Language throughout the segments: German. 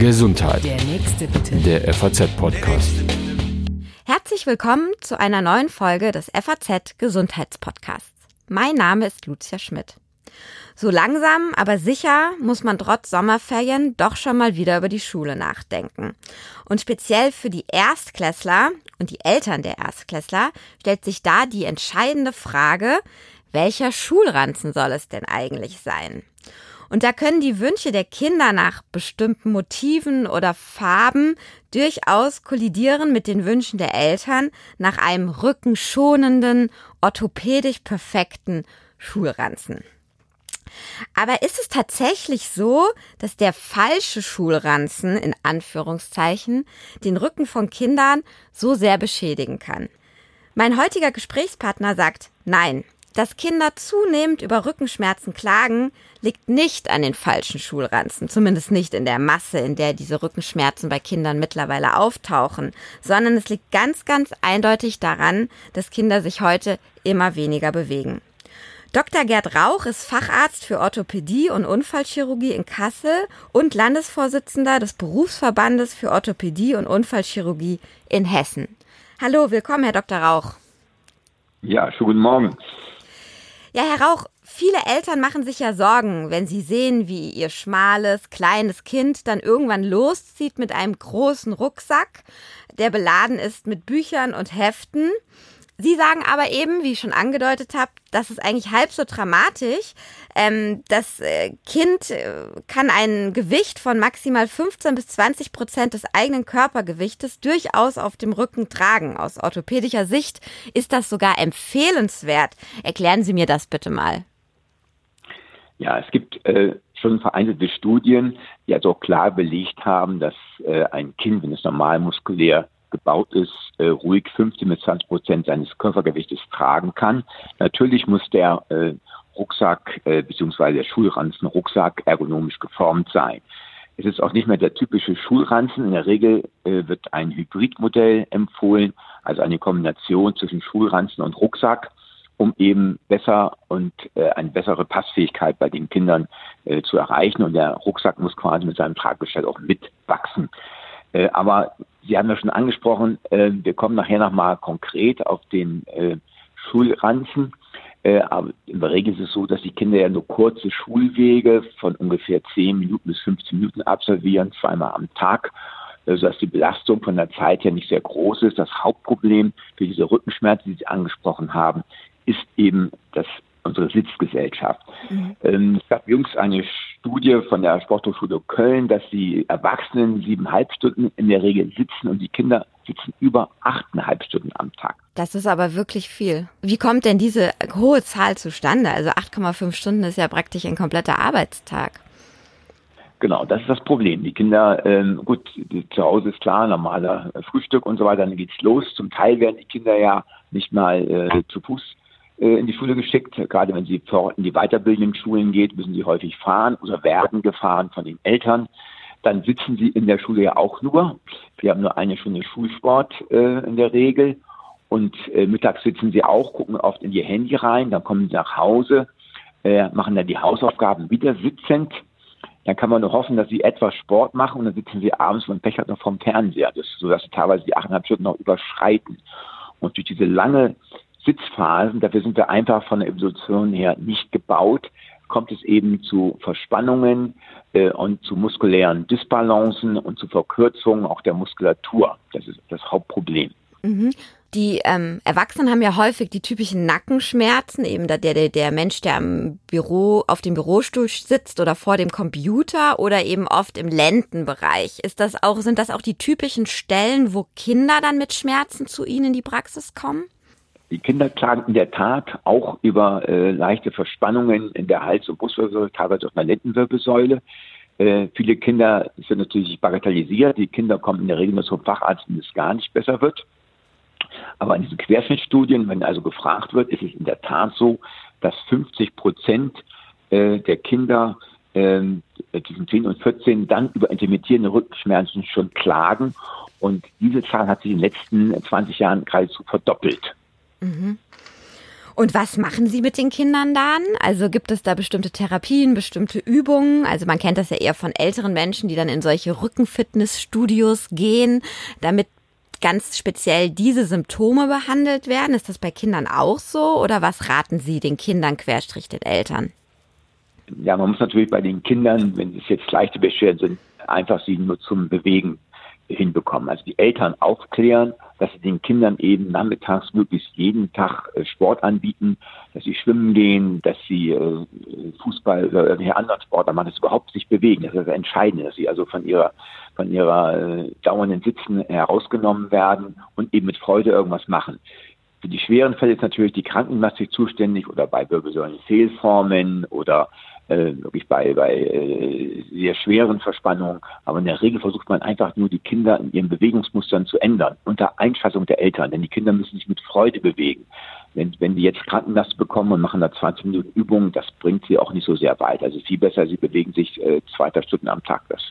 Gesundheit. Der nächste bitte. Der FAZ-Podcast. Herzlich willkommen zu einer neuen Folge des FAZ Gesundheitspodcasts. Mein Name ist Lucia Schmidt. So langsam, aber sicher muss man trotz Sommerferien doch schon mal wieder über die Schule nachdenken. Und speziell für die Erstklässler und die Eltern der Erstklässler stellt sich da die entscheidende Frage, welcher Schulranzen soll es denn eigentlich sein? Und da können die Wünsche der Kinder nach bestimmten Motiven oder Farben durchaus kollidieren mit den Wünschen der Eltern nach einem rückenschonenden, orthopädisch perfekten Schulranzen. Aber ist es tatsächlich so, dass der falsche Schulranzen in Anführungszeichen den Rücken von Kindern so sehr beschädigen kann? Mein heutiger Gesprächspartner sagt nein. Dass Kinder zunehmend über Rückenschmerzen klagen, liegt nicht an den falschen Schulranzen, zumindest nicht in der Masse, in der diese Rückenschmerzen bei Kindern mittlerweile auftauchen, sondern es liegt ganz, ganz eindeutig daran, dass Kinder sich heute immer weniger bewegen. Dr. Gerd Rauch ist Facharzt für Orthopädie und Unfallchirurgie in Kassel und Landesvorsitzender des Berufsverbandes für Orthopädie und Unfallchirurgie in Hessen. Hallo, willkommen, Herr Dr. Rauch. Ja, schönen guten Morgen. Ja, Herr Rauch, viele Eltern machen sich ja Sorgen, wenn sie sehen, wie ihr schmales, kleines Kind dann irgendwann loszieht mit einem großen Rucksack, der beladen ist mit Büchern und Heften. Sie sagen aber eben, wie ich schon angedeutet habe, das ist eigentlich halb so dramatisch. Ähm, das äh, Kind äh, kann ein Gewicht von maximal 15 bis 20 Prozent des eigenen Körpergewichtes durchaus auf dem Rücken tragen. Aus orthopädischer Sicht ist das sogar empfehlenswert. Erklären Sie mir das bitte mal. Ja, es gibt äh, schon vereinzelte Studien, die also klar belegt haben, dass äh, ein Kind, wenn es normal muskulär gebaut ist, äh, ruhig 15 bis 20 Prozent seines Körpergewichtes tragen kann. Natürlich muss der äh, Rucksack äh, bzw. der Schulranzen Rucksack ergonomisch geformt sein. Es ist auch nicht mehr der typische Schulranzen. In der Regel äh, wird ein Hybridmodell empfohlen, also eine Kombination zwischen Schulranzen und Rucksack, um eben besser und äh, eine bessere Passfähigkeit bei den Kindern äh, zu erreichen. Und der Rucksack muss quasi mit seinem Traggestell auch mitwachsen. Äh, aber Sie haben ja schon angesprochen, äh, wir kommen nachher nochmal konkret auf den äh, Schulranzen. Äh, aber in der Regel ist es so, dass die Kinder ja nur kurze Schulwege von ungefähr 10 Minuten bis 15 Minuten absolvieren, zweimal am Tag, äh, sodass die Belastung von der Zeit her nicht sehr groß ist. Das Hauptproblem für diese Rückenschmerzen, die Sie angesprochen haben, ist eben das unsere Sitzgesellschaft. Mhm. Ähm, es gab jüngst eine Studie von der Sporthochschule Köln, dass die Erwachsenen siebeneinhalb Stunden in der Regel sitzen und die Kinder sitzen über achteinhalb Stunden am Tag. Das ist aber wirklich viel. Wie kommt denn diese hohe Zahl zustande? Also 8,5 Stunden ist ja praktisch ein kompletter Arbeitstag. Genau, das ist das Problem. Die Kinder, ähm, gut, zu Hause ist klar, normaler Frühstück und so weiter, dann geht's los. Zum Teil werden die Kinder ja nicht mal äh, zu Fuß in die Schule geschickt. Gerade wenn sie in die weiterbildenden Schulen geht, müssen sie häufig fahren oder werden gefahren von den Eltern. Dann sitzen sie in der Schule ja auch nur. Wir haben nur eine Stunde Schulsport äh, in der Regel. Und äh, mittags sitzen sie auch, gucken oft in ihr Handy rein, dann kommen sie nach Hause, äh, machen dann die Hausaufgaben wieder sitzend. Dann kann man nur hoffen, dass sie etwas Sport machen und dann sitzen sie abends dem Pech noch vom Fernseher, das, sodass sie teilweise die achteinhalb Stunden noch überschreiten. Und durch diese lange Sitzphasen, dafür sind wir einfach von der Evolution her nicht gebaut, kommt es eben zu Verspannungen äh, und zu muskulären Dysbalancen und zu Verkürzungen auch der Muskulatur. Das ist das Hauptproblem. Mhm. Die ähm, Erwachsenen haben ja häufig die typischen Nackenschmerzen, eben der, der, der Mensch, der am Büro, auf dem Bürostuhl sitzt oder vor dem Computer oder eben oft im Lendenbereich. Ist das auch, sind das auch die typischen Stellen, wo Kinder dann mit Schmerzen zu Ihnen in die Praxis kommen? Die Kinder klagen in der Tat auch über äh, leichte Verspannungen in der Hals- und Brustwirbelsäule, teilweise auch in der Lendenwirbelsäule. Äh, viele Kinder sind natürlich bagatellisiert. Die Kinder kommen in der Regel nur zum Facharzt, wenn es gar nicht besser wird. Aber in diesen Querschnittstudien, wenn also gefragt wird, ist es in der Tat so, dass 50 Prozent äh, der Kinder äh, zwischen 10 und 14 dann über intermittierende Rückenschmerzen schon klagen. Und diese Zahl hat sich in den letzten 20 Jahren geradezu verdoppelt. Mhm. Und was machen Sie mit den Kindern dann? Also gibt es da bestimmte Therapien, bestimmte Übungen? Also man kennt das ja eher von älteren Menschen, die dann in solche Rückenfitnessstudios gehen, damit ganz speziell diese Symptome behandelt werden. Ist das bei Kindern auch so oder was raten Sie den Kindern querstrich den Eltern? Ja, man muss natürlich bei den Kindern, wenn es jetzt leichte Beschwerden sind, einfach sie nur zum Bewegen hinbekommen. Also die Eltern aufklären, dass sie den Kindern eben nachmittags möglichst jeden Tag äh, Sport anbieten, dass sie schwimmen gehen, dass sie äh, Fußball oder irgendwelche anderen Sportler machen, dass sie überhaupt sich bewegen. Das ist das Entscheidende, dass sie also von ihrer von ihrer äh, dauernden Sitzen herausgenommen werden und eben mit Freude irgendwas machen. Für die schweren Fälle ist natürlich die Krankenplastik zuständig oder bei Wirbelsäulenfehlformen oder äh, wirklich bei, bei äh, sehr schweren Verspannungen. Aber in der Regel versucht man einfach nur die Kinder in ihren Bewegungsmustern zu ändern, unter Einschätzung der Eltern. Denn die Kinder müssen sich mit Freude bewegen. Wenn, wenn die jetzt Krankenlast bekommen und machen da 20 Minuten Übungen, das bringt sie auch nicht so sehr weit. Also viel besser, sie bewegen sich äh, zwei, drei Stunden am Tag. Das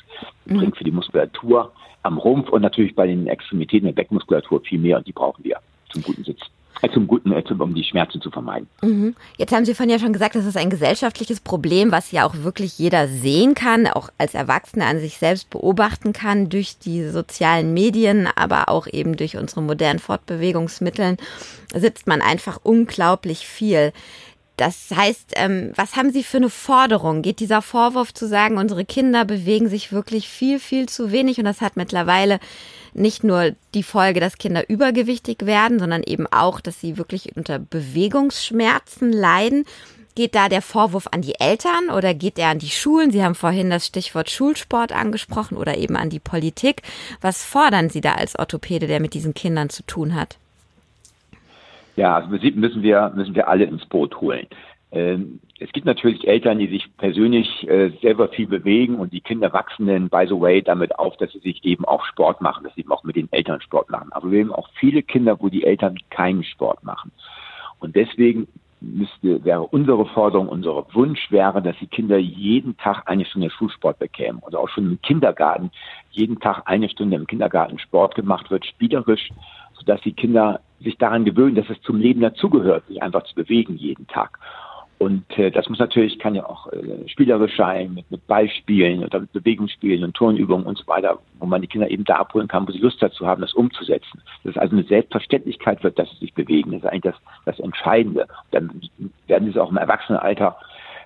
mhm. bringt für die Muskulatur am Rumpf und natürlich bei den Extremitäten der Beckmuskulatur viel mehr und die brauchen wir zum guten Sitzen zum Guten, um die Schmerzen zu vermeiden. Mhm. Jetzt haben Sie vorhin ja schon gesagt, das ist ein gesellschaftliches Problem, was ja auch wirklich jeder sehen kann, auch als Erwachsener an sich selbst beobachten kann durch die sozialen Medien, aber auch eben durch unsere modernen Fortbewegungsmittel sitzt man einfach unglaublich viel. Das heißt, ähm, was haben Sie für eine Forderung? Geht dieser Vorwurf zu sagen, unsere Kinder bewegen sich wirklich viel, viel zu wenig und das hat mittlerweile nicht nur die Folge, dass Kinder übergewichtig werden, sondern eben auch, dass sie wirklich unter Bewegungsschmerzen leiden. Geht da der Vorwurf an die Eltern oder geht er an die Schulen? Sie haben vorhin das Stichwort Schulsport angesprochen oder eben an die Politik. Was fordern Sie da als Orthopäde, der mit diesen Kindern zu tun hat? Ja, also müssen wir, müssen wir alle ins Boot holen. Ähm, es gibt natürlich Eltern, die sich persönlich äh, selber viel bewegen und die Kinder wachsen dann, by the way, damit auf, dass sie sich eben auch Sport machen, dass sie eben auch mit den Eltern Sport machen. Aber wir haben auch viele Kinder, wo die Eltern keinen Sport machen. Und deswegen müsste, wäre unsere Forderung, unser Wunsch wäre, dass die Kinder jeden Tag eine Stunde Schulsport bekämen oder auch schon im Kindergarten jeden Tag eine Stunde im Kindergarten Sport gemacht wird, spielerisch, sodass die Kinder sich daran gewöhnen, dass es zum Leben dazugehört, sich einfach zu bewegen jeden Tag. Und äh, das muss natürlich, kann ja auch äh, spielerisch sein, mit, mit Ballspielen oder mit Bewegungsspielen und Turnübungen und so weiter, wo man die Kinder eben da abholen kann, wo sie Lust dazu haben, das umzusetzen. Das ist also eine Selbstverständlichkeit wird, dass sie sich bewegen. Das ist eigentlich das, das Entscheidende. Dann werden sie es auch im Erwachsenenalter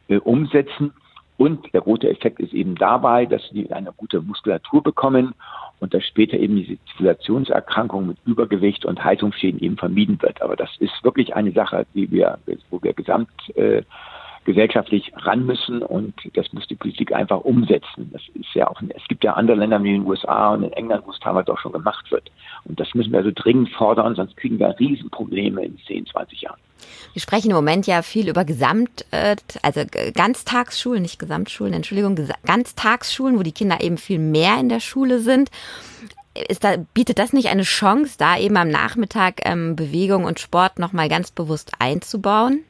äh, umsetzen. Und der rote Effekt ist eben dabei, dass sie eine gute Muskulatur bekommen und dass später eben diese Zivilisationserkrankung mit Übergewicht und Haltungsschäden eben vermieden wird. Aber das ist wirklich eine Sache, die wir, wo wir gesamt äh, gesellschaftlich ran müssen und das muss die Politik einfach umsetzen. Das ist ja auch, es gibt ja andere Länder wie in den USA und in England, wo es teilweise auch schon gemacht wird. Und das müssen wir also dringend fordern, sonst kriegen wir Riesenprobleme in 10, 20 Jahren. Wir sprechen im Moment ja viel über Gesamt, äh, also Ganztagsschulen, nicht Gesamtschulen, Entschuldigung, Ganztagsschulen, wo die Kinder eben viel mehr in der Schule sind. Ist da, bietet das nicht eine Chance, da eben am Nachmittag ähm, Bewegung und Sport nochmal ganz bewusst einzubauen?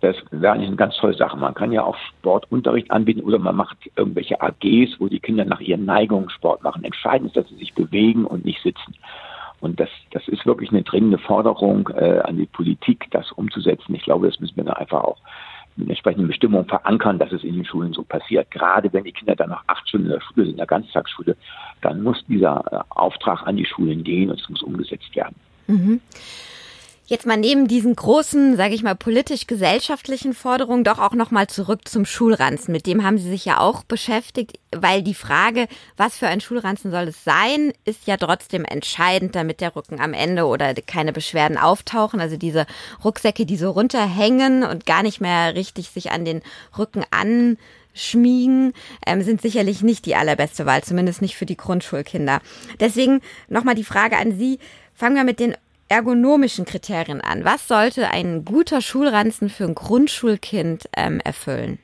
Das wäre eigentlich eine ganz tolle Sache. Man kann ja auch Sportunterricht anbieten oder man macht irgendwelche AGs, wo die Kinder nach ihren Neigungen Sport machen. Entscheidend ist, dass sie sich bewegen und nicht sitzen. Und das, das ist wirklich eine dringende Forderung äh, an die Politik, das umzusetzen. Ich glaube, das müssen wir dann einfach auch mit entsprechenden Bestimmungen verankern, dass es in den Schulen so passiert. Gerade wenn die Kinder dann noch acht Stunden in der Schule sind, in der Ganztagsschule, dann muss dieser äh, Auftrag an die Schulen gehen und es muss umgesetzt werden. Mhm. Jetzt mal neben diesen großen, sage ich mal, politisch-gesellschaftlichen Forderungen doch auch noch mal zurück zum Schulranzen. Mit dem haben Sie sich ja auch beschäftigt, weil die Frage, was für ein Schulranzen soll es sein, ist ja trotzdem entscheidend, damit der Rücken am Ende oder keine Beschwerden auftauchen. Also diese Rucksäcke, die so runterhängen und gar nicht mehr richtig sich an den Rücken an schmiegen, ähm, sind sicherlich nicht die allerbeste Wahl, zumindest nicht für die Grundschulkinder. Deswegen nochmal die Frage an Sie. Fangen wir mit den ergonomischen Kriterien an. Was sollte ein guter Schulranzen für ein Grundschulkind ähm, erfüllen?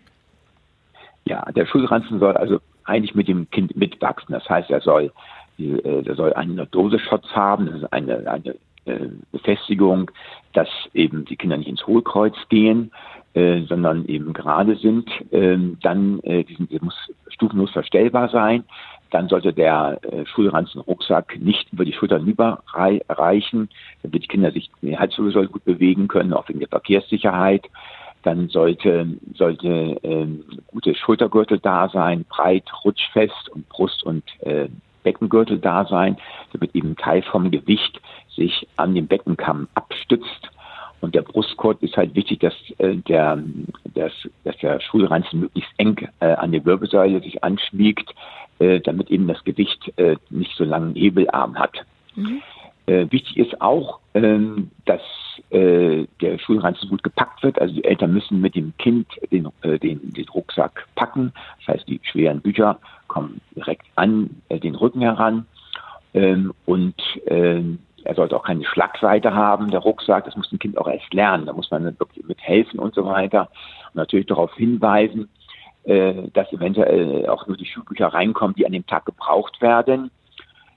Ja, der Schulranzen soll also eigentlich mit dem Kind mitwachsen. Das heißt, er soll, äh, er soll einen Doseschutz haben, das ist eine, eine äh, Befestigung, dass eben die Kinder nicht ins Hohlkreuz gehen, äh, sondern eben gerade sind. Ähm, dann, äh, der muss stufenlos verstellbar sein. Dann sollte der äh, Schulranzenrucksack nicht über die Schultern überreichen, damit die Kinder sich die Halswirbelsäule gut bewegen können, auch wegen der Verkehrssicherheit. Dann sollte, sollte ähm, gute Schultergürtel da sein, breit, rutschfest und Brust- und äh, Beckengürtel da sein, damit eben Teil vom Gewicht sich an den Beckenkamm abstützt. Und der Brustkorb ist halt wichtig, dass äh, der, dass, dass der Schulranzen möglichst eng äh, an die Wirbelsäule sich anschmiegt, äh, damit eben das Gewicht äh, nicht so langen Hebelarm hat. Mhm. Äh, wichtig ist auch, ähm, dass äh, der Schulranzen gut gepackt wird. Also die Eltern müssen mit dem Kind den, äh, den, den Rucksack packen. Das heißt, die schweren Bücher kommen direkt an äh, den Rücken heran. Ähm, und ähm, er sollte auch keine Schlagseite haben, der Rucksack. Das muss ein Kind auch erst lernen. Da muss man wirklich mit helfen und so weiter. Und natürlich darauf hinweisen, dass eventuell auch nur die Schulbücher reinkommen, die an dem Tag gebraucht werden.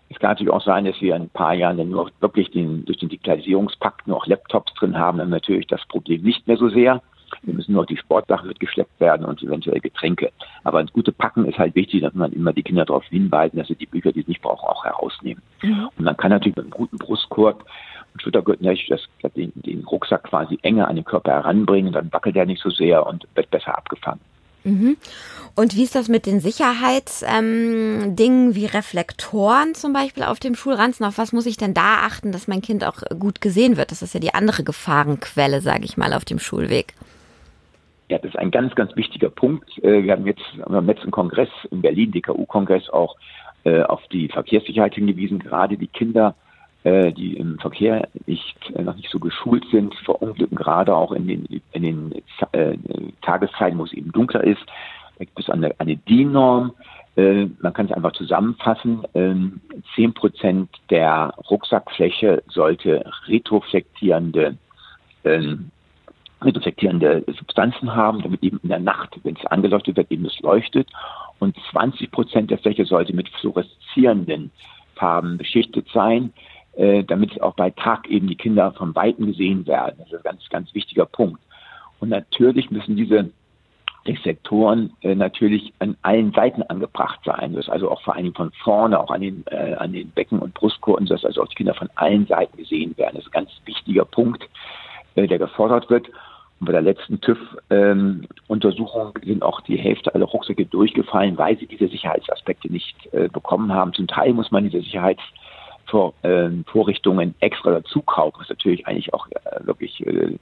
Es kann natürlich auch sein, dass wir in ein paar Jahren dann nur wirklich den, durch den Digitalisierungspakt nur auch Laptops drin haben, dann natürlich das Problem nicht mehr so sehr. Wir müssen nur die Sportsachen mitgeschleppt werden und eventuell Getränke. Aber ein gute Packen ist halt wichtig, dass man immer die Kinder darauf hinweisen, dass sie die Bücher, die sie nicht brauchen, auch herausnehmen. Mhm. Und man kann natürlich mit einem guten Brustkorb und Schultergürtel das, den, den Rucksack quasi enger an den Körper heranbringen, dann wackelt er nicht so sehr und wird besser abgefangen. Mhm. Und wie ist das mit den Sicherheitsdingen ähm, wie Reflektoren zum Beispiel auf dem Schulranzen? Auf was muss ich denn da achten, dass mein Kind auch gut gesehen wird? Das ist ja die andere Gefahrenquelle, sage ich mal, auf dem Schulweg. Ja, das ist ein ganz, ganz wichtiger Punkt. Äh, wir haben jetzt am letzten Kongress in Berlin, DKU-Kongress, auch äh, auf die Verkehrssicherheit hingewiesen. Gerade die Kinder die im Verkehr nicht, äh, noch nicht so geschult sind, verunglücken gerade auch in den, in den äh, Tageszeiten, wo es eben dunkler ist. Da gibt es eine, eine DIN-Norm. Äh, man kann es einfach zusammenfassen. Ähm, zehn Prozent der Rucksackfläche sollte retroflektierende ähm, retroflektierende Substanzen haben, damit eben in der Nacht, wenn es angeleuchtet wird, eben es leuchtet. Und 20 Prozent der Fläche sollte mit fluoreszierenden Farben beschichtet sein, äh, damit auch bei Tag eben die Kinder von Weitem gesehen werden. Das ist ein ganz, ganz wichtiger Punkt. Und natürlich müssen diese Sektoren äh, natürlich an allen Seiten angebracht sein. Das ist also auch vor Dingen von vorne, auch an den, äh, an den Becken- und Brustkurven, dass also auch die Kinder von allen Seiten gesehen werden. Das ist ein ganz wichtiger Punkt, äh, der gefordert wird. Und bei der letzten TÜV-Untersuchung ähm, sind auch die Hälfte aller Rucksäcke durchgefallen, weil sie diese Sicherheitsaspekte nicht äh, bekommen haben. Zum Teil muss man diese Sicherheits vor, äh, Vorrichtungen extra dazu kaufen, was natürlich eigentlich auch äh, wirklich äh,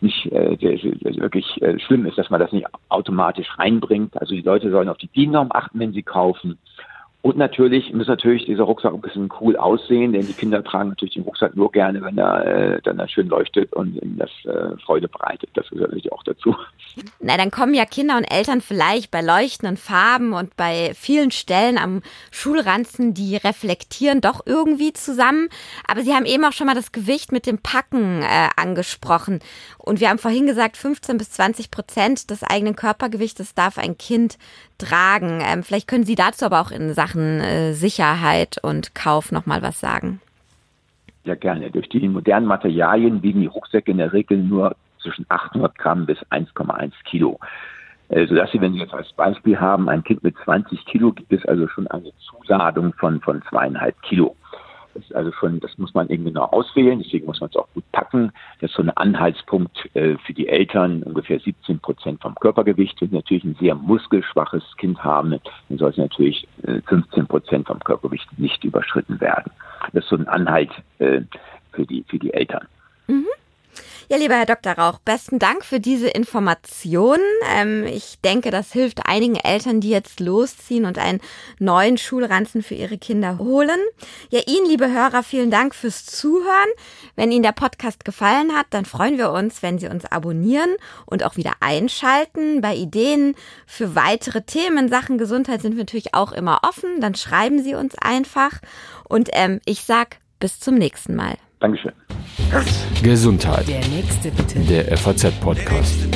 nicht äh, wirklich äh, schlimm ist, dass man das nicht automatisch reinbringt. Also die Leute sollen auf die DIN-Norm achten, wenn sie kaufen. Und natürlich muss natürlich dieser Rucksack ein bisschen cool aussehen, denn die Kinder tragen natürlich den Rucksack nur gerne, wenn er äh, dann schön leuchtet und ihnen das äh, Freude bereitet. Das gehört natürlich auch dazu. Na, dann kommen ja Kinder und Eltern vielleicht bei leuchtenden Farben und bei vielen Stellen am Schulranzen, die reflektieren, doch irgendwie zusammen. Aber Sie haben eben auch schon mal das Gewicht mit dem Packen äh, angesprochen. Und wir haben vorhin gesagt, 15 bis 20 Prozent des eigenen Körpergewichtes darf ein Kind tragen. Ähm, vielleicht können Sie dazu aber auch in Sachen äh, Sicherheit und Kauf noch mal was sagen. Ja, gerne. Durch die modernen Materialien wiegen die Rucksäcke in der Regel nur zwischen 800 Gramm bis 1,1 Kilo. Äh, sodass Sie, wenn Sie jetzt als Beispiel haben, ein Kind mit 20 Kilo, gibt es also schon eine Zuladung von, von zweieinhalb Kilo. Ist also schon, das muss man eben genau auswählen, deswegen muss man es auch gut packen. Das ist so ein Anhaltspunkt äh, für die Eltern, ungefähr 17 Prozent vom Körpergewicht. Wenn sie natürlich ein sehr muskelschwaches Kind haben, dann sollte natürlich äh, 15 Prozent vom Körpergewicht nicht überschritten werden. Das ist so ein Anhalt äh, für die, für die Eltern. Mhm. Ja, lieber Herr Dr. Rauch, besten Dank für diese Informationen. Ähm, ich denke, das hilft einigen Eltern, die jetzt losziehen und einen neuen Schulranzen für ihre Kinder holen. Ja, Ihnen, liebe Hörer, vielen Dank fürs Zuhören. Wenn Ihnen der Podcast gefallen hat, dann freuen wir uns, wenn Sie uns abonnieren und auch wieder einschalten. Bei Ideen für weitere Themen in Sachen Gesundheit sind wir natürlich auch immer offen. Dann schreiben Sie uns einfach. Und ähm, ich sag bis zum nächsten Mal. Dankeschön. Gesundheit. Der nächste bitte. Der FAZ-Podcast.